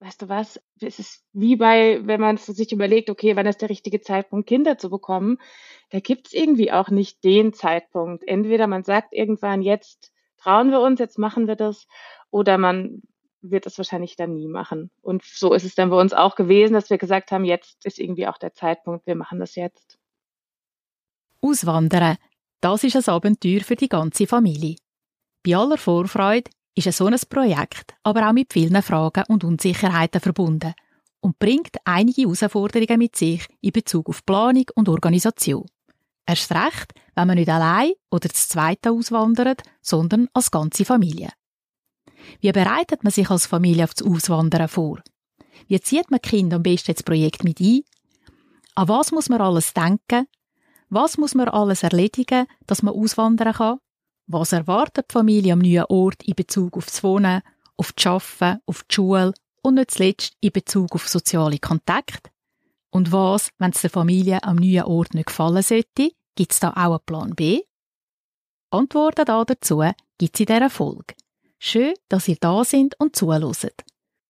weißt du was, es ist wie bei, wenn man sich überlegt, okay, wann ist der richtige Zeitpunkt, Kinder zu bekommen, da gibt es irgendwie auch nicht den Zeitpunkt. Entweder man sagt irgendwann, jetzt trauen wir uns, jetzt machen wir das, oder man wird es wahrscheinlich dann nie machen. Und so ist es dann bei uns auch gewesen, dass wir gesagt haben, jetzt ist irgendwie auch der Zeitpunkt, wir machen das jetzt. Auswandern, das ist ein Abenteuer für die ganze Familie. Bei aller Vorfreude ist so ein Projekt aber auch mit vielen Fragen und Unsicherheiten verbunden und bringt einige Herausforderungen mit sich in Bezug auf Planung und Organisation. Erst recht, wenn man nicht allein oder das Zweite auswandert, sondern als ganze Familie. Wie bereitet man sich als Familie auf das Auswandern vor? Wie zieht man Kinder am besten ins Projekt mit ein? An was muss man alles denken? Was muss man alles erledigen, dass man auswandern kann? Was erwartet die Familie am neuen Ort in Bezug auf das Wohnen, auf das Arbeiten, auf die Schule und nicht zuletzt in Bezug auf soziale Kontakte? Und was, wenn es der Familie am neuen Ort nicht gefallen sollte? Gibt es da auch einen Plan B? Antworten dazu gibt es in dieser Folge. Schön, dass ihr da sind und zuhört.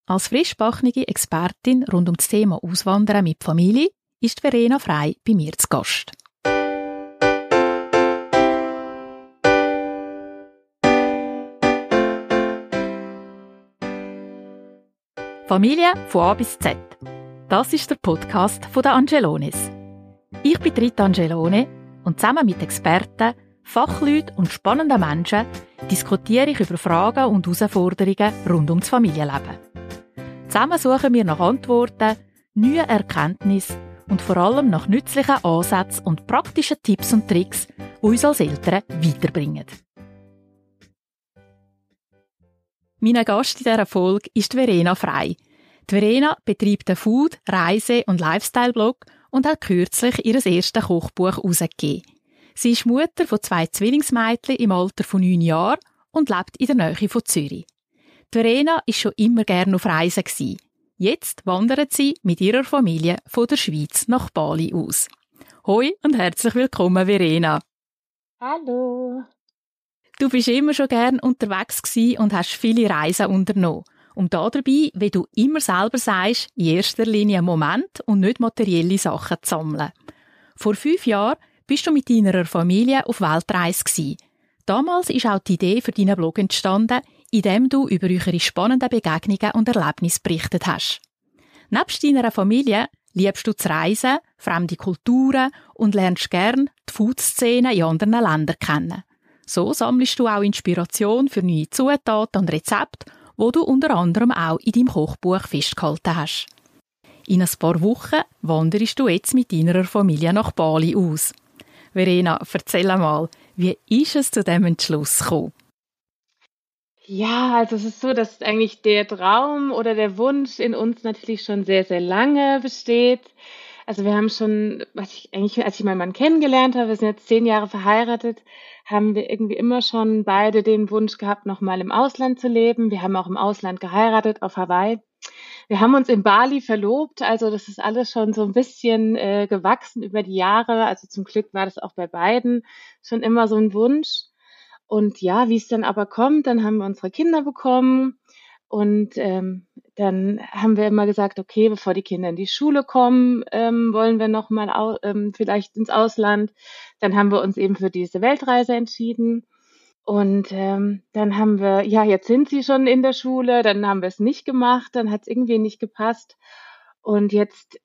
Als frischbachnige Expertin rund um das Thema Auswandern mit Familie ist Verena Frei bei mir zu Gast. Familie von A bis Z. Das ist der Podcast von der Angelones. Ich bin Rita Angelone und zusammen mit Experten Fachleuten und spannenden Menschen diskutiere ich über Fragen und Herausforderungen rund ums Familienleben. Zusammen suchen wir nach Antworten, neuen Erkenntnissen und vor allem nach nützlichen Ansätzen und praktischen Tipps und Tricks, die uns als Eltern weiterbringen. Mein Gast in dieser Folge ist Verena Frei. Die Verena betreibt einen Food-, Reise- und Lifestyle-Blog und hat kürzlich ihr erstes Kochbuch herausgegeben. Sie ist Mutter von zwei Zwillingsmädchen im Alter von neun Jahren und lebt in der Nähe von Zürich. Verena ist schon immer gerne auf Reisen. Jetzt wandert sie mit ihrer Familie von der Schweiz nach Bali aus. Hoi und herzlich willkommen, Verena. Hallo. Du bist immer schon gern unterwegs gewesen und hast viele Reisen unternommen. Und da dabei, wie du immer selber sagst, in erster Linie Moment und nicht materielle Sachen zu sammeln. Vor fünf Jahren bist du mit deiner Familie auf Weltreise gewesen. Damals ist auch die Idee für deinen Blog entstanden, in dem du über eure spannenden Begegnungen und Erlebnisse berichtet hast. Nebst deiner Familie liebst du zu reisen, fremde Kulturen und lernst gern die Food-Szene in anderen Ländern kennen. So sammelst du auch Inspiration für neue Zutaten und Rezepte, wo du unter anderem auch in deinem Kochbuch festgehalten hast. In ein paar Wochen wanderst du jetzt mit deiner Familie nach Bali aus. Verena, erzähl mal, wie ist es zu dem Entschluss gekommen? Ja, also es ist so, dass eigentlich der Traum oder der Wunsch in uns natürlich schon sehr, sehr lange besteht. Also wir haben schon, was ich eigentlich, als ich meinen Mann kennengelernt habe, wir sind jetzt zehn Jahre verheiratet, haben wir irgendwie immer schon beide den Wunsch gehabt, nochmal im Ausland zu leben. Wir haben auch im Ausland geheiratet, auf Hawaii. Wir haben uns in Bali verlobt, also das ist alles schon so ein bisschen äh, gewachsen über die Jahre. Also zum Glück war das auch bei beiden schon immer so ein Wunsch. Und ja, wie es dann aber kommt, dann haben wir unsere Kinder bekommen und ähm, dann haben wir immer gesagt, okay, bevor die Kinder in die Schule kommen, ähm, wollen wir noch mal ähm, vielleicht ins Ausland. Dann haben wir uns eben für diese Weltreise entschieden. Und ähm, dann haben wir, ja, jetzt sind sie schon in der Schule, dann haben wir es nicht gemacht, dann hat es irgendwie nicht gepasst. Und jetzt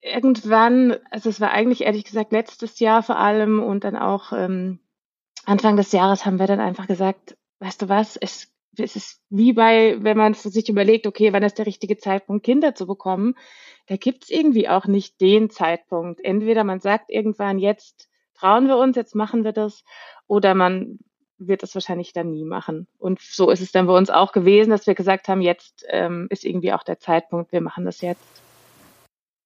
irgendwann, also es war eigentlich ehrlich gesagt letztes Jahr vor allem und dann auch ähm, Anfang des Jahres haben wir dann einfach gesagt, weißt du was, es, es ist wie bei, wenn man sich überlegt, okay, wann ist der richtige Zeitpunkt, Kinder zu bekommen, da gibt es irgendwie auch nicht den Zeitpunkt. Entweder man sagt irgendwann, jetzt trauen wir uns, jetzt machen wir das, oder man wird es wahrscheinlich dann nie machen. Und so ist es dann bei uns auch gewesen, dass wir gesagt haben, jetzt ähm, ist irgendwie auch der Zeitpunkt, wir machen das jetzt.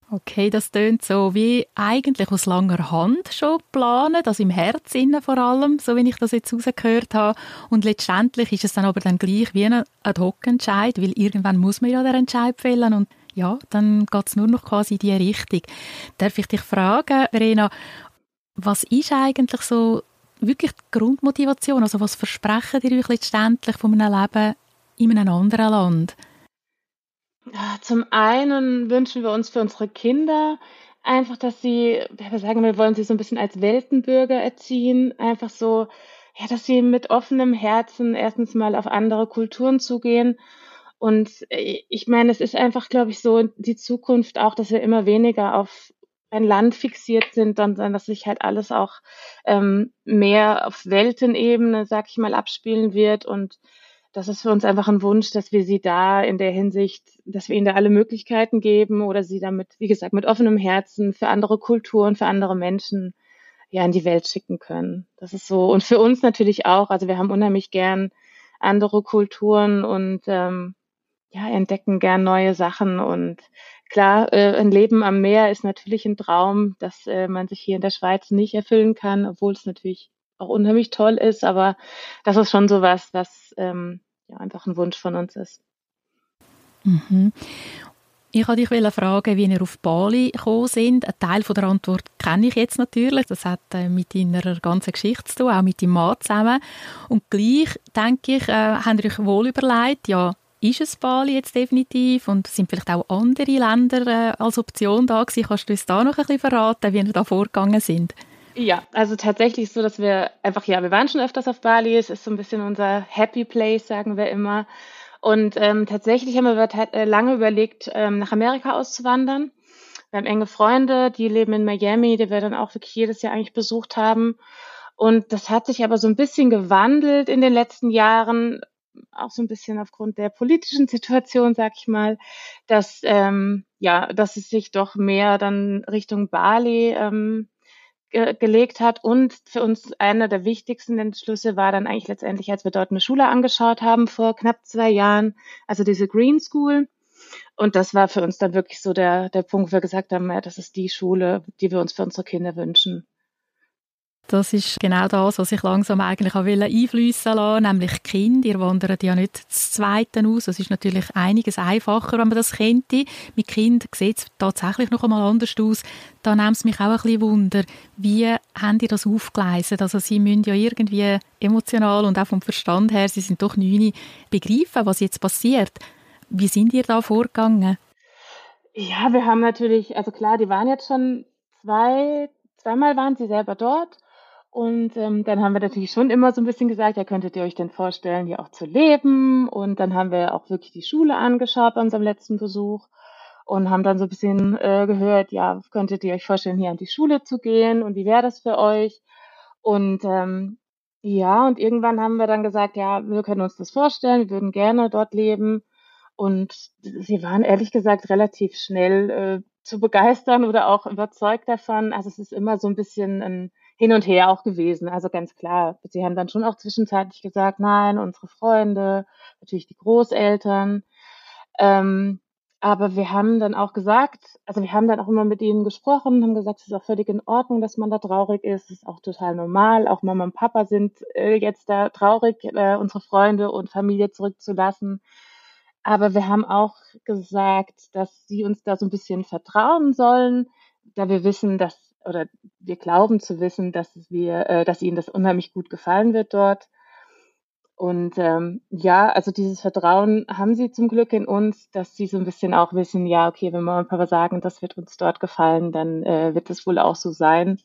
Okay, das tönt so wie eigentlich aus langer Hand schon planen, das im Herzen vor allem, so wie ich das jetzt rausgehört habe. Und letztendlich ist es dann aber dann gleich wie ein Ad-Hoc-Entscheid, weil irgendwann muss man ja den Entscheid fällen und ja, dann geht es nur noch quasi in die Richtung. Darf ich dich fragen, Verena, was ist eigentlich so wirklich die Grundmotivation? Also was versprechen ihr euch letztendlich von einem Leben in einem anderen Land? Zum einen wünschen wir uns für unsere Kinder einfach, dass sie, wir sagen, wir wollen sie so ein bisschen als Weltenbürger erziehen, einfach so, ja, dass sie mit offenem Herzen erstens mal auf andere Kulturen zugehen. Und äh, ich meine, es ist einfach, glaube ich, so die Zukunft auch, dass wir immer weniger auf ein Land fixiert sind, sondern dass sich halt alles auch ähm, mehr auf Weltenebene, sag ich mal, abspielen wird und das ist für uns einfach ein Wunsch, dass wir sie da in der Hinsicht, dass wir ihnen da alle Möglichkeiten geben oder sie damit, wie gesagt, mit offenem Herzen für andere Kulturen, für andere Menschen ja in die Welt schicken können. Das ist so. Und für uns natürlich auch. Also wir haben unheimlich gern andere Kulturen und ähm, ja, entdecken gern neue Sachen. Und klar, äh, ein Leben am Meer ist natürlich ein Traum, dass äh, man sich hier in der Schweiz nicht erfüllen kann, obwohl es natürlich auch unheimlich toll ist. Aber das ist schon so was, was ähm, ja einfach ein Wunsch von uns ist. Mhm. Ich wollte dich fragen, wie ihr auf Bali gekommen sind. Ein Teil der Antwort kenne ich jetzt natürlich. Das hat äh, mit deiner ganzen Geschichte zu tun, auch mit deinem Mann zusammen. Und gleich, denke ich, äh, habt ihr euch wohl überlegt, ja, ist es Bali jetzt definitiv und sind vielleicht auch andere Länder äh, als Option da gewesen? Kannst du uns da noch ein bisschen verraten, wie ihr da vorgegangen sind? Ja, also tatsächlich so, dass wir einfach, ja, wir waren schon öfters auf Bali, es ist so ein bisschen unser Happy Place, sagen wir immer. Und ähm, tatsächlich haben wir äh, lange überlegt, ähm, nach Amerika auszuwandern. Wir haben enge Freunde, die leben in Miami, die wir dann auch wirklich jedes Jahr eigentlich besucht haben. Und das hat sich aber so ein bisschen gewandelt in den letzten Jahren, auch so ein bisschen aufgrund der politischen Situation, sag ich mal, dass ähm, ja, dass es sich doch mehr dann Richtung Bali ähm, ge gelegt hat. Und für uns einer der wichtigsten Entschlüsse war dann eigentlich letztendlich, als wir dort eine Schule angeschaut haben vor knapp zwei Jahren, also diese Green School. Und das war für uns dann wirklich so der, der Punkt, wo wir gesagt haben, ja, das ist die Schule, die wir uns für unsere Kinder wünschen. Das ist genau das, was ich langsam eigentlich auch einfließen lassen nämlich Kinder. Ihr wandert ja nicht das Zweite aus. Es ist natürlich einiges einfacher, wenn man das kennt. Mit Kind sieht es tatsächlich noch einmal anders aus. Da nimmt es mich auch ein bisschen Wunder, wie haben die das aufgeleistet? Also sie müssen ja irgendwie emotional und auch vom Verstand her, sie sind doch neun, begreifen, was jetzt passiert. Wie sind ihr da vorgegangen? Ja, wir haben natürlich, also klar, die waren jetzt schon zwei, zweimal waren sie selber dort und ähm, dann haben wir natürlich schon immer so ein bisschen gesagt, ja, könntet ihr euch denn vorstellen, hier auch zu leben? Und dann haben wir auch wirklich die Schule angeschaut bei unserem letzten Besuch und haben dann so ein bisschen äh, gehört, ja, könntet ihr euch vorstellen, hier an die Schule zu gehen und wie wäre das für euch? Und ähm, ja, und irgendwann haben wir dann gesagt, ja, wir können uns das vorstellen, wir würden gerne dort leben. Und sie waren ehrlich gesagt relativ schnell äh, zu begeistern oder auch überzeugt davon. Also es ist immer so ein bisschen ein hin und her auch gewesen. Also ganz klar, sie haben dann schon auch zwischenzeitlich gesagt, nein, unsere Freunde, natürlich die Großeltern. Ähm, aber wir haben dann auch gesagt, also wir haben dann auch immer mit ihnen gesprochen, haben gesagt, es ist auch völlig in Ordnung, dass man da traurig ist. Es ist auch total normal. Auch Mama und Papa sind äh, jetzt da traurig, äh, unsere Freunde und Familie zurückzulassen. Aber wir haben auch gesagt, dass sie uns da so ein bisschen vertrauen sollen, da wir wissen, dass oder wir glauben zu wissen, dass wir, äh, dass ihnen das unheimlich gut gefallen wird dort. Und ähm, ja, also dieses Vertrauen haben sie zum Glück in uns, dass sie so ein bisschen auch wissen, ja, okay, wenn Mama und Papa sagen, das wird uns dort gefallen, dann äh, wird es wohl auch so sein.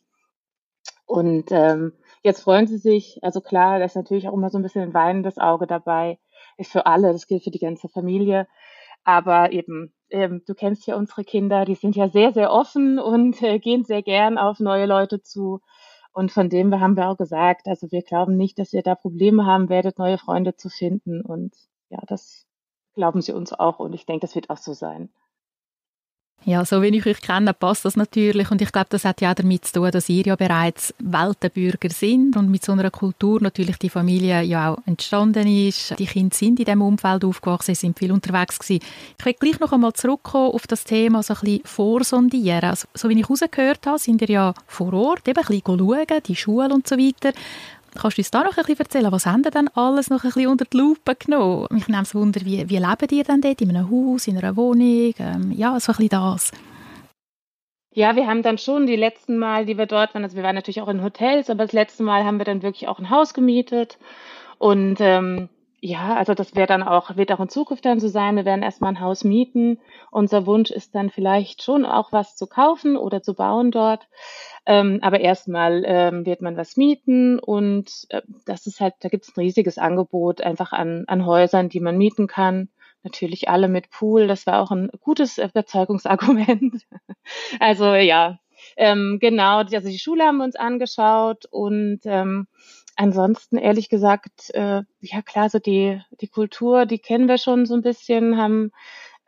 Und ähm, jetzt freuen sie sich, also klar, da ist natürlich auch immer so ein bisschen ein weinendes Auge dabei, ist für alle, das gilt für die ganze Familie. Aber eben, ähm, du kennst ja unsere Kinder, die sind ja sehr, sehr offen und äh, gehen sehr gern auf neue Leute zu. Und von dem haben wir auch gesagt, also wir glauben nicht, dass ihr da Probleme haben werdet, neue Freunde zu finden. Und ja, das glauben sie uns auch. Und ich denke, das wird auch so sein. Ja, so wie ich euch kenne, passt das natürlich. Und ich glaube, das hat ja auch damit zu tun, dass ihr ja bereits Weltenbürger sind und mit so einer Kultur natürlich die Familie ja auch entstanden ist. Die Kinder sind in diesem Umfeld aufgewachsen, sind viel unterwegs gewesen. Ich will gleich noch einmal zurückkommen auf das Thema so ein bisschen vorsondieren. Also, so wie ich rausgehört habe, sind ihr ja vor Ort eben ein bisschen schauen, die Schule und so weiter. Kannst du uns da noch ein bisschen erzählen, was haben ihr denn alles noch ein bisschen unter die Lupe genommen? Mich nimmt es Wunder, wie, wie lebt ihr denn dort? In einem Haus, in einer Wohnung? Ähm, ja, so ein bisschen das. Ja, wir haben dann schon die letzten Mal, die wir dort waren, also wir waren natürlich auch in Hotels, aber das letzte Mal haben wir dann wirklich auch ein Haus gemietet und ähm, ja, also das wäre dann auch, wird auch in Zukunft dann so sein. Wir werden erstmal ein Haus mieten. Unser Wunsch ist dann vielleicht schon auch was zu kaufen oder zu bauen dort. Ähm, aber erstmal ähm, wird man was mieten und äh, das ist halt, da gibt es ein riesiges Angebot einfach an, an Häusern, die man mieten kann. Natürlich alle mit Pool. Das war auch ein gutes Überzeugungsargument. also ja, ähm, genau. Also die Schule haben wir uns angeschaut und ähm, ansonsten ehrlich gesagt, äh, ja klar, so die, die Kultur, die kennen wir schon so ein bisschen, haben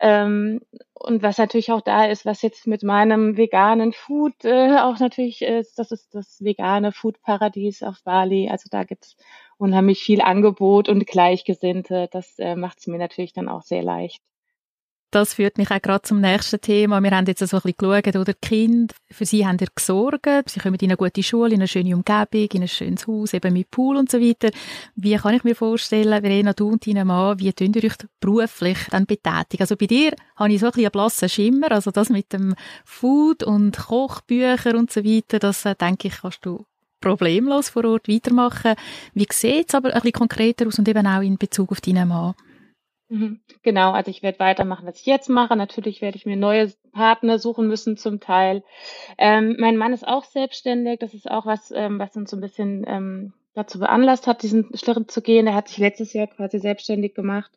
ähm, und was natürlich auch da ist, was jetzt mit meinem veganen Food äh, auch natürlich ist, das ist das vegane Food-Paradies auf Bali. Also da gibt's unheimlich viel Angebot und Gleichgesinnte. Das äh, macht es mir natürlich dann auch sehr leicht das führt mich auch gerade zum nächsten Thema. Wir haben jetzt so ein bisschen geschaut, oder die Kinder, für sie haben ihr gesorgt. Sie kommen in eine gute Schule, in eine schöne Umgebung, in ein schönes Haus, eben mit Pool und so weiter. Wie kann ich mir vorstellen, Verena, du und dein Mann, wie tun ihr euch beruflich dann betätigen? Also bei dir habe ich so ein bisschen einen blassen Schimmer, also das mit dem Food und Kochbücher und so weiter, das äh, denke ich, kannst du problemlos vor Ort weitermachen. Wie sieht es aber ein bisschen konkreter aus und eben auch in Bezug auf deinen Mann? Mhm. Genau, also ich werde weitermachen, was ich jetzt mache. Natürlich werde ich mir neue Partner suchen müssen zum Teil. Ähm, mein Mann ist auch selbstständig. Das ist auch was, ähm, was uns so ein bisschen ähm, dazu veranlasst hat, diesen Schritt zu gehen. Er hat sich letztes Jahr quasi selbstständig gemacht.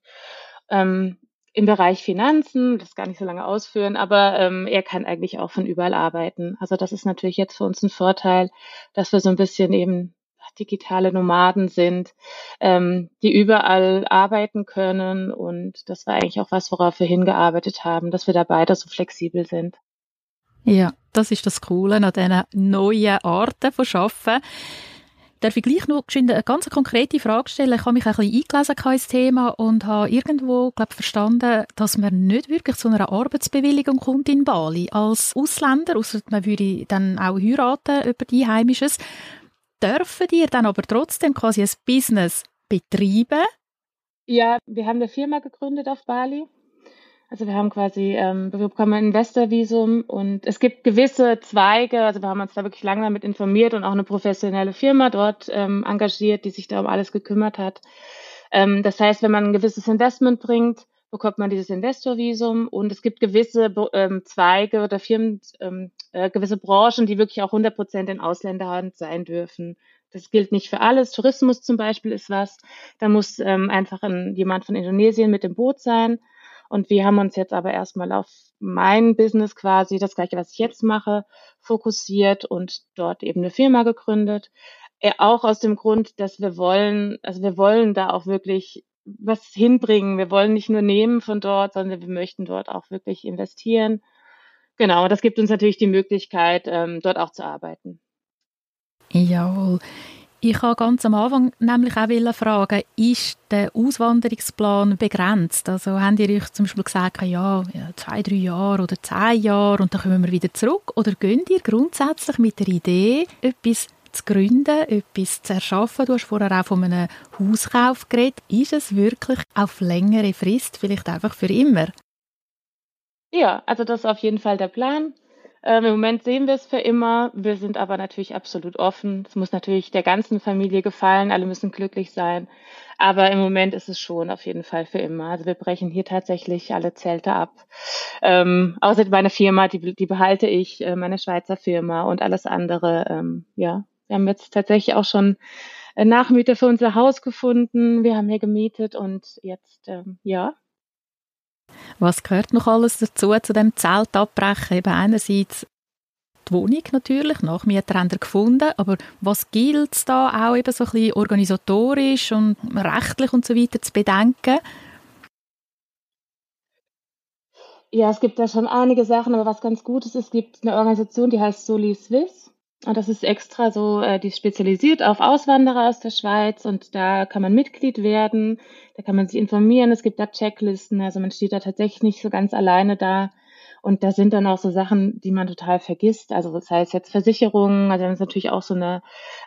Ähm, im Bereich Finanzen, das gar nicht so lange ausführen, aber ähm, er kann eigentlich auch von überall arbeiten. Also das ist natürlich jetzt für uns ein Vorteil, dass wir so ein bisschen eben digitale Nomaden sind, ähm, die überall arbeiten können. Und das war eigentlich auch was, worauf wir hingearbeitet haben, dass wir da beide so flexibel sind. Ja, das ist das Coole an diesen neuen Arten von Arbeiten. Darf ich gleich noch eine ganz konkrete Frage stellen? Ich habe mich ein bisschen eingelesen ins Thema und habe irgendwo glaub, verstanden, dass man nicht wirklich zu einer Arbeitsbewilligung kommt in Bali als Ausländer, außer man würde dann auch heiraten über die Heimisches dürfen ihr dann aber trotzdem quasi ein Business betreiben? Ja, wir haben eine Firma gegründet auf Bali. Also wir haben quasi, ähm, wir bekommen ein Investorvisum und es gibt gewisse Zweige, also wir haben uns da wirklich lange damit informiert und auch eine professionelle Firma dort ähm, engagiert, die sich da um alles gekümmert hat. Ähm, das heißt, wenn man ein gewisses Investment bringt, bekommt man dieses Investorvisum und es gibt gewisse ähm, Zweige oder Firmen, ähm, äh, gewisse Branchen, die wirklich auch 100 Prozent in Ausländerhand sein dürfen. Das gilt nicht für alles. Tourismus zum Beispiel ist was. Da muss ähm, einfach ein, jemand von Indonesien mit dem Boot sein. Und wir haben uns jetzt aber erstmal auf mein Business quasi, das gleiche, was ich jetzt mache, fokussiert und dort eben eine Firma gegründet. Äh, auch aus dem Grund, dass wir wollen, also wir wollen da auch wirklich was hinbringen. Wir wollen nicht nur nehmen von dort, sondern wir möchten dort auch wirklich investieren. Genau, das gibt uns natürlich die Möglichkeit, ähm, dort auch zu arbeiten. Jawohl. Ich habe ganz am Anfang nämlich auch fragen, ist der Auswanderungsplan begrenzt? Also haben ihr euch zum Beispiel gesagt, ja, zwei, drei Jahre oder zehn Jahre und dann kommen wir wieder zurück? Oder gönnt ihr grundsätzlich mit der Idee, etwas zu gründen, etwas zu erschaffen. Du hast vorher auch von einem Hauskauf geredet. Ist es wirklich auf längere Frist, vielleicht einfach für immer? Ja, also das ist auf jeden Fall der Plan. Ähm, Im Moment sehen wir es für immer. Wir sind aber natürlich absolut offen. Es muss natürlich der ganzen Familie gefallen. Alle müssen glücklich sein. Aber im Moment ist es schon auf jeden Fall für immer. Also wir brechen hier tatsächlich alle Zelte ab. Ähm, außer meine Firma, die, die behalte ich, äh, meine Schweizer Firma und alles andere, ähm, ja, wir haben jetzt tatsächlich auch schon äh, Nachmieter für unser Haus gefunden. Wir haben hier gemietet und jetzt, ähm, ja. Was gehört noch alles dazu, zu dem Zelt abbrechen? Eben einerseits die Wohnung natürlich, Nachmieter haben wir gefunden, aber was gilt es da auch eben so ein bisschen organisatorisch und rechtlich und so weiter zu bedenken? Ja, es gibt da schon einige Sachen, aber was ganz gut ist, es gibt eine Organisation, die heißt Soli Swiss. Und das ist extra so, äh, die spezialisiert auf Auswanderer aus der Schweiz und da kann man Mitglied werden, da kann man sich informieren, es gibt da Checklisten, also man steht da tatsächlich nicht so ganz alleine da. Und da sind dann auch so Sachen, die man total vergisst. Also das heißt jetzt Versicherungen, also wir haben uns natürlich auch so eine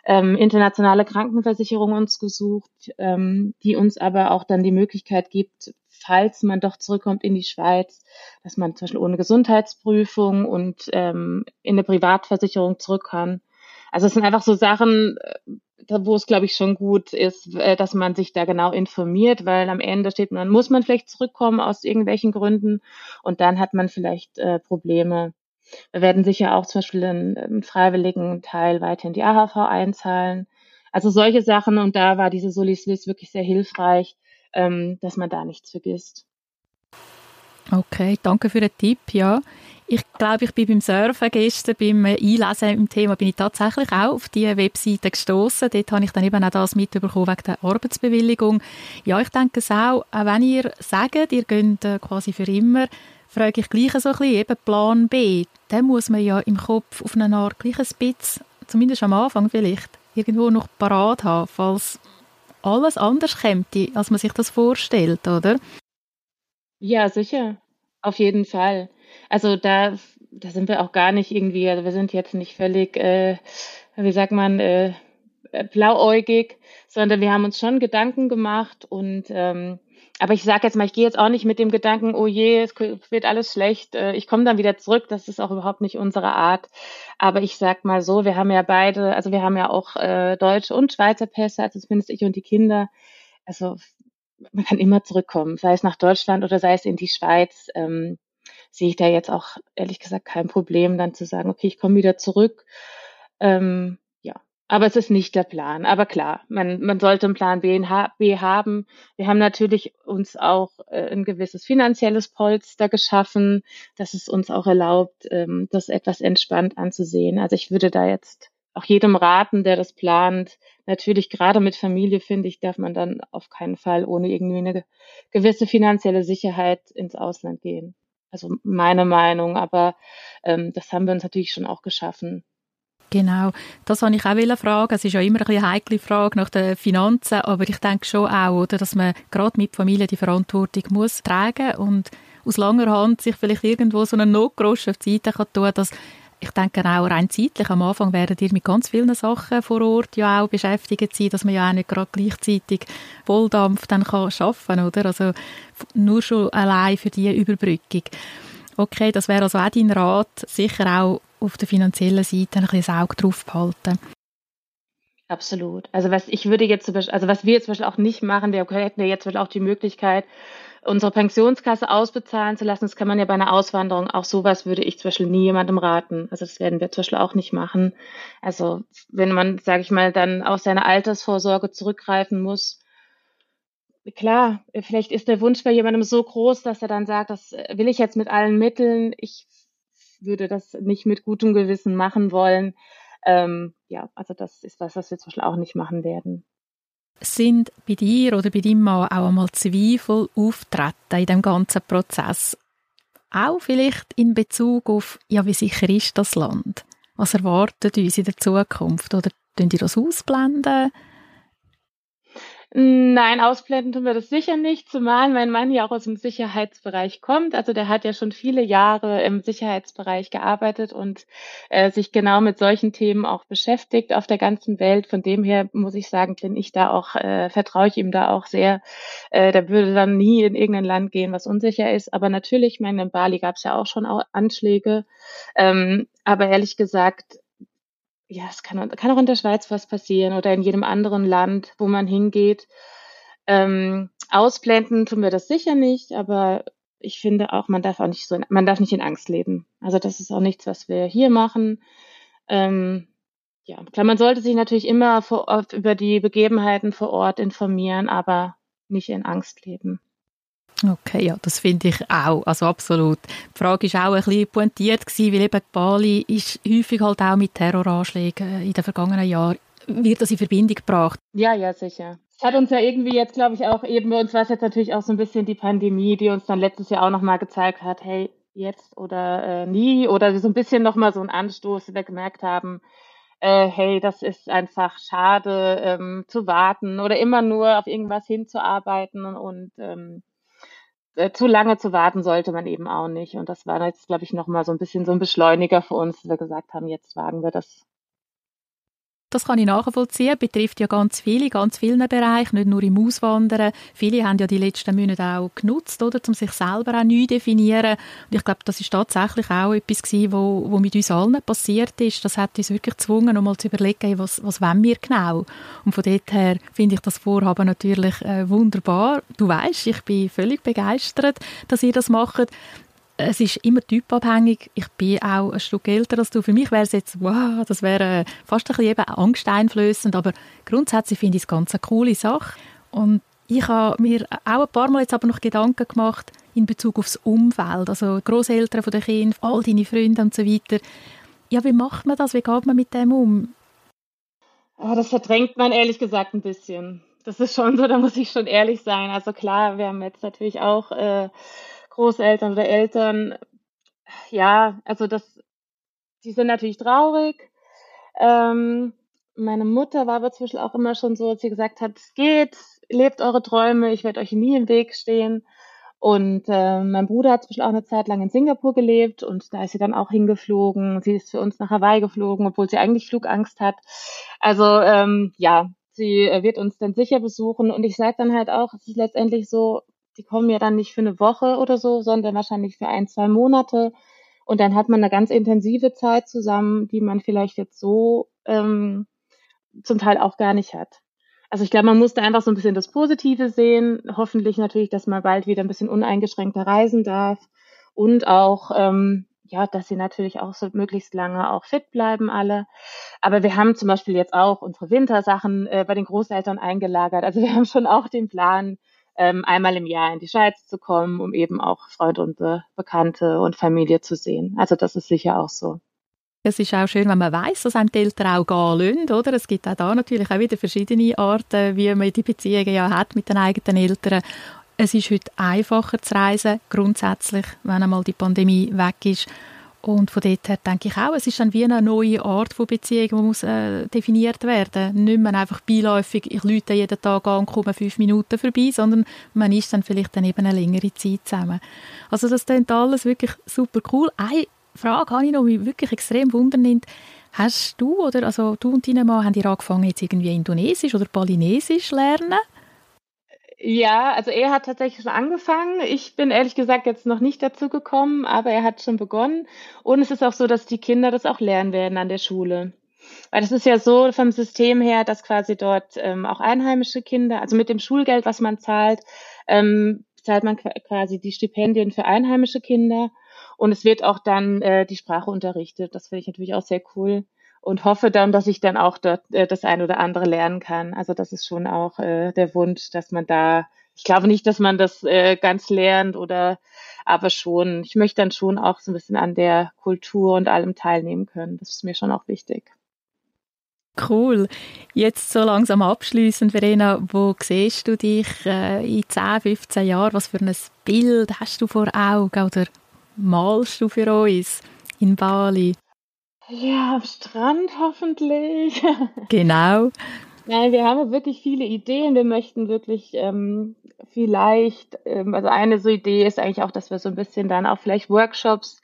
ähm, internationale Krankenversicherung uns gesucht, ähm, die uns aber auch dann die Möglichkeit gibt, falls man doch zurückkommt in die Schweiz, dass man zum Beispiel ohne Gesundheitsprüfung und ähm, in eine Privatversicherung zurück kann. Also es sind einfach so Sachen, äh, wo es, glaube ich, schon gut ist, äh, dass man sich da genau informiert, weil am Ende steht man, muss man vielleicht zurückkommen aus irgendwelchen Gründen und dann hat man vielleicht äh, Probleme. Wir werden sicher auch zum Beispiel einen, freiwilligen Teil weiter in die AHV einzahlen. Also solche Sachen und da war diese Solis wirklich sehr hilfreich, ähm, dass man da nichts vergisst. Okay, danke für den Tipp, ja. Ich glaube, ich bin beim Surfen gestern, beim Einlesen im Thema, bin ich tatsächlich auch auf diese Webseite gestoßen. Dort habe ich dann eben auch das mitbekommen wegen der Arbeitsbewilligung. Ja, ich denke es auch, auch wenn ihr sagt, ihr geht äh, quasi für immer, frage ich gleich so ein bisschen, eben Plan B, dann muss man ja im Kopf auf eine Art gleich ein bisschen, zumindest am Anfang vielleicht, irgendwo noch parat haben, falls alles anders kommt, als man sich das vorstellt, oder? Ja, sicher. Auf jeden Fall. Also da, da sind wir auch gar nicht irgendwie, also wir sind jetzt nicht völlig, äh, wie sagt man, äh, blauäugig, sondern wir haben uns schon Gedanken gemacht und ähm, aber ich sage jetzt mal, ich gehe jetzt auch nicht mit dem Gedanken, oh je, es wird alles schlecht, äh, ich komme dann wieder zurück. Das ist auch überhaupt nicht unsere Art. Aber ich sag mal so, wir haben ja beide, also wir haben ja auch äh, deutsche und Schweizer Pässe, also zumindest ich und die Kinder. Also man kann immer zurückkommen, sei es nach Deutschland oder sei es in die Schweiz. Ähm, sehe ich da jetzt auch ehrlich gesagt kein Problem, dann zu sagen, okay, ich komme wieder zurück. Ähm, aber es ist nicht der Plan. Aber klar, man, man sollte einen Plan B, B haben. Wir haben natürlich uns auch äh, ein gewisses finanzielles Polster geschaffen, das es uns auch erlaubt, ähm, das etwas entspannt anzusehen. Also ich würde da jetzt auch jedem raten, der das plant. Natürlich gerade mit Familie, finde ich, darf man dann auf keinen Fall ohne irgendwie eine gewisse finanzielle Sicherheit ins Ausland gehen. Also meine Meinung, aber ähm, das haben wir uns natürlich schon auch geschaffen. Genau, das wollte ich auch fragen. Es ist ja immer eine heikle Frage nach den Finanzen, aber ich denke schon auch, oder, dass man gerade mit Familie die Verantwortung muss tragen und aus langer Hand sich vielleicht irgendwo so einen Notgroschen auf die Seite kann tun, dass ich denke auch rein zeitlich, am Anfang werden ihr mit ganz vielen Sachen vor Ort ja auch beschäftigt sein, dass man ja auch nicht gerade gleichzeitig Volldampf dann kann schaffen, oder? Also nur schon allein für die Überbrückung. Okay, das wäre also auch dein Rat, sicher auch auf der finanziellen Seite ein bisschen Auge drauf behalten. Absolut. Also was ich würde jetzt zum Beispiel, also was wir jetzt zum Beispiel auch nicht machen, wir hätten ja jetzt auch die Möglichkeit, unsere Pensionskasse ausbezahlen zu lassen. Das kann man ja bei einer Auswanderung auch sowas würde ich zum Beispiel nie jemandem raten. Also das werden wir zum Beispiel auch nicht machen. Also wenn man, sage ich mal, dann auf seine Altersvorsorge zurückgreifen muss, klar, vielleicht ist der Wunsch bei jemandem so groß, dass er dann sagt, das will ich jetzt mit allen Mitteln. Ich würde das nicht mit gutem Gewissen machen wollen. Ähm, ja, also das ist was, was wir zum Beispiel auch nicht machen werden. Sind bei dir oder bei deinem Mann auch einmal Zweifel auftreten in dem ganzen Prozess? Auch vielleicht in Bezug auf, ja, wie sicher ist das Land? Was erwartet uns in der Zukunft? Oder tun die das ausblenden? Nein, ausblenden tun wir das sicher nicht, zumal mein Mann ja auch aus dem Sicherheitsbereich kommt. Also der hat ja schon viele Jahre im Sicherheitsbereich gearbeitet und äh, sich genau mit solchen Themen auch beschäftigt auf der ganzen Welt. Von dem her muss ich sagen, bin ich da auch, äh, vertraue ich ihm da auch sehr. Äh, der würde dann nie in irgendein Land gehen, was unsicher ist. Aber natürlich, meine, in Bali gab es ja auch schon Anschläge. Ähm, aber ehrlich gesagt, ja, es kann, kann auch in der Schweiz was passieren oder in jedem anderen Land, wo man hingeht. Ähm, ausblenden tun wir das sicher nicht, aber ich finde auch, man darf auch nicht so, man darf nicht in Angst leben. Also das ist auch nichts, was wir hier machen. Ähm, ja, klar, man sollte sich natürlich immer vor, über die Begebenheiten vor Ort informieren, aber nicht in Angst leben. Okay, ja, das finde ich auch, also absolut. Die Frage war auch ein bisschen pointiert gewesen, weil eben Bali ist häufig halt auch mit Terroranschlägen in den vergangenen Jahren wird das in Verbindung gebracht. Ja, ja, sicher. Es hat uns ja irgendwie jetzt, glaube ich, auch eben, uns war es jetzt natürlich auch so ein bisschen die Pandemie, die uns dann letztes Jahr auch nochmal gezeigt hat, hey, jetzt oder äh, nie oder so ein bisschen nochmal so ein Anstoß, wir gemerkt haben, äh, hey, das ist einfach schade ähm, zu warten oder immer nur auf irgendwas hinzuarbeiten und ähm, äh, zu lange zu warten sollte man eben auch nicht. Und das war jetzt, glaube ich, nochmal so ein bisschen so ein Beschleuniger für uns, dass wir gesagt haben, jetzt wagen wir das Das kann ich nachvollziehen. Betrifft ja ganz viele, ganz vielen Bereichen, nicht nur im Auswandern. Viele haben ja die letzten Monate auch genutzt, oder, um sich selber auch neu definieren. Und ich glaube, das ist tatsächlich auch etwas gewesen, wo, wo mit uns allen passiert ist. Das hat uns wirklich gezwungen, um mal zu überlegen, was, was wollen wir genau. Und von dort her finde ich das Vorhaben natürlich äh, wunderbar. Du weißt, ich bin völlig begeistert, dass ihr das macht es ist immer typabhängig. Ich bin auch ein Stück älter als du. Für mich wäre es jetzt, wow, das wäre fast ein bisschen angsteinflößend, aber grundsätzlich finde ich es ganz eine coole Sache. Und ich habe mir auch ein paar Mal jetzt aber noch Gedanken gemacht in Bezug aufs Umfeld, also Großeltern von den Kindern, all deine Freunde und so weiter. Ja, wie macht man das? Wie geht man mit dem um? Oh, das verdrängt man ehrlich gesagt ein bisschen. Das ist schon so, da muss ich schon ehrlich sein. Also klar, wir haben jetzt natürlich auch äh, Großeltern oder Eltern, ja, also das, die sind natürlich traurig. Ähm, meine Mutter war aber zwischen auch immer schon so, dass sie gesagt hat, es geht, lebt eure Träume, ich werde euch nie im Weg stehen. Und äh, mein Bruder hat zwischen auch eine Zeit lang in Singapur gelebt und da ist sie dann auch hingeflogen. Sie ist für uns nach Hawaii geflogen, obwohl sie eigentlich Flugangst hat. Also ähm, ja, sie äh, wird uns dann sicher besuchen und ich sage dann halt auch, es ist letztendlich so, die kommen ja dann nicht für eine Woche oder so, sondern wahrscheinlich für ein, zwei Monate. Und dann hat man eine ganz intensive Zeit zusammen, die man vielleicht jetzt so ähm, zum Teil auch gar nicht hat. Also ich glaube, man musste einfach so ein bisschen das Positive sehen. Hoffentlich natürlich, dass man bald wieder ein bisschen uneingeschränkter reisen darf und auch, ähm, ja, dass sie natürlich auch so möglichst lange auch fit bleiben alle. Aber wir haben zum Beispiel jetzt auch unsere Wintersachen äh, bei den Großeltern eingelagert. Also wir haben schon auch den Plan, ähm, einmal im Jahr in die Schweiz zu kommen, um eben auch Freunde und Be Bekannte und Familie zu sehen. Also das ist sicher auch so. Es ist auch schön, wenn man weiß, dass einem die Eltern auch gehen lassen, oder? Es gibt auch da natürlich auch wieder verschiedene Arten, wie man die Beziehungen ja hat mit den eigenen Eltern. Es ist heute einfacher zu reisen, grundsätzlich, wenn einmal die Pandemie weg ist. Und von dort her denke ich auch, es ist dann wie eine neue Art von Beziehung, die muss äh, definiert werden. Nicht mehr einfach beiläufig, ich lüte jeden Tag an und komme fünf Minuten vorbei, sondern man ist dann vielleicht dann eben eine längere Zeit zusammen. Also das klingt alles wirklich super cool. Eine Frage habe ich noch, die mich wirklich extrem wundern Hast du oder also du und deine Mann haben ihr angefangen jetzt irgendwie Indonesisch oder Polynesisch lernen? Ja, also er hat tatsächlich schon angefangen. Ich bin ehrlich gesagt jetzt noch nicht dazu gekommen, aber er hat schon begonnen. Und es ist auch so, dass die Kinder das auch lernen werden an der Schule. Weil es ist ja so vom System her, dass quasi dort ähm, auch einheimische Kinder, also mit dem Schulgeld, was man zahlt, ähm, zahlt man quasi die Stipendien für einheimische Kinder. Und es wird auch dann äh, die Sprache unterrichtet. Das finde ich natürlich auch sehr cool und hoffe dann, dass ich dann auch dort äh, das ein oder andere lernen kann. Also das ist schon auch äh, der Wunsch, dass man da, ich glaube nicht, dass man das äh, ganz lernt oder aber schon, ich möchte dann schon auch so ein bisschen an der Kultur und allem teilnehmen können. Das ist mir schon auch wichtig. Cool. Jetzt so langsam abschließend, Verena, wo siehst du dich äh, in 10, 15 Jahren? Was für ein Bild hast du vor Augen oder malst du für uns in Bali? Ja, am Strand hoffentlich. Genau. Nein, wir haben wirklich viele Ideen. Wir möchten wirklich ähm, vielleicht, ähm, also eine so Idee ist eigentlich auch, dass wir so ein bisschen dann auch vielleicht Workshops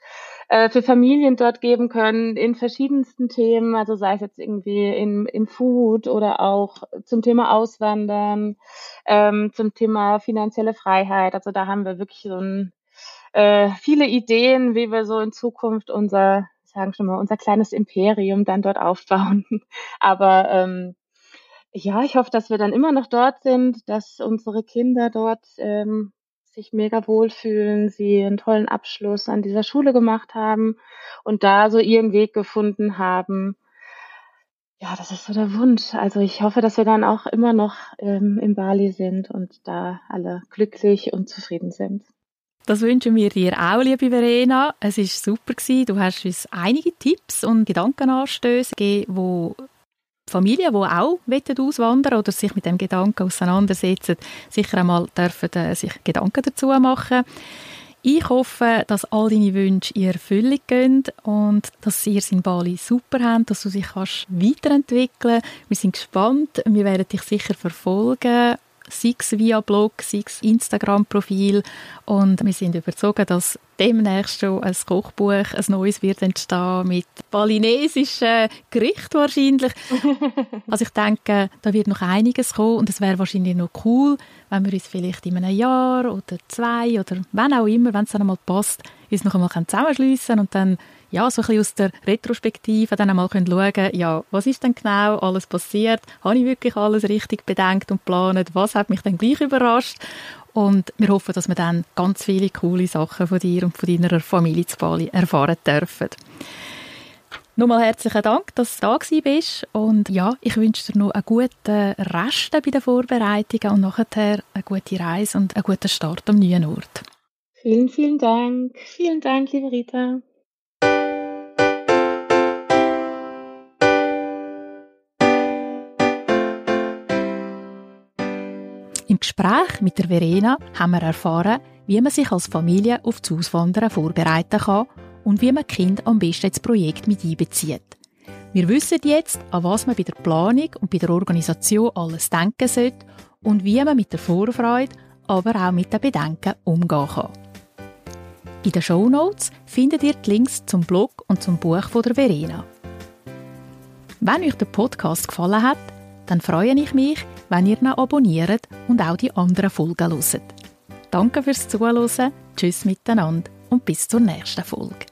äh, für Familien dort geben können in verschiedensten Themen, also sei es jetzt irgendwie in, in Food oder auch zum Thema Auswandern, ähm, zum Thema finanzielle Freiheit. Also da haben wir wirklich so ein, äh, viele Ideen, wie wir so in Zukunft unser sagen schon mal, unser kleines Imperium dann dort aufbauen. Aber ähm, ja, ich hoffe, dass wir dann immer noch dort sind, dass unsere Kinder dort ähm, sich mega wohlfühlen, sie einen tollen Abschluss an dieser Schule gemacht haben und da so ihren Weg gefunden haben. Ja, das ist so der Wunsch. Also ich hoffe, dass wir dann auch immer noch ähm, in Bali sind und da alle glücklich und zufrieden sind. Das wünschen wir dir auch, liebe Verena. Es war super gewesen. Du hast uns einige Tipps und Gedankenanstöße gegeben, wo Familien, die auch auswandern oder sich mit dem Gedanken auseinandersetzen, sicher einmal dürfen äh, sich Gedanken dazu machen. Ich hoffe, dass all deine Wünsche in Erfüllung gehen und dass ihr in Bali super habt, dass du dich kannst weiterentwickeln kannst. Wir sind gespannt, wir werden dich sicher verfolgen sei es via Blog, sei es Instagram-Profil. Und wir sind überzeugt, dass demnächst schon ein Kochbuch, ein neues wird entstehen mit balinesischen Gerichten wahrscheinlich. also ich denke, da wird noch einiges kommen und es wäre wahrscheinlich noch cool, wenn wir uns vielleicht in einem Jahr oder zwei oder wenn auch immer, wenn es dann einmal passt, uns noch einmal zusammenschliessen und dann ja, so ein bisschen aus der Retrospektive dann einmal schauen können, ja, was ist denn genau alles passiert? Habe ich wirklich alles richtig bedenkt und geplant? Was hat mich dann gleich überrascht? Und wir hoffen, dass wir dann ganz viele coole Sachen von dir und von deiner Familie zu Bali erfahren dürfen. Nochmal herzlichen Dank, dass du da bist. Und ja, ich wünsche dir noch einen guten Rest bei den Vorbereitungen und nachher eine gute Reise und einen guten Start am neuen Ort. Vielen, vielen Dank. Vielen Dank, liebe Rita. Im Gespräch mit der Verena haben wir erfahren, wie man sich als Familie auf das Auswandern vorbereiten kann und wie man Kind am besten ins Projekt mit einbezieht. Wir wissen jetzt, an was man bei der Planung und bei der Organisation alles denken sollte und wie man mit der Vorfreude, aber auch mit den Bedenken umgehen kann. In den Show Notes findet ihr die Links zum Blog und zum Buch von der Verena. Wenn euch der Podcast gefallen hat, dann freue ich mich, wenn ihr ihn abonniert und auch die anderen Folgen hört. Danke fürs Zuhören, tschüss miteinander und bis zur nächsten Folge.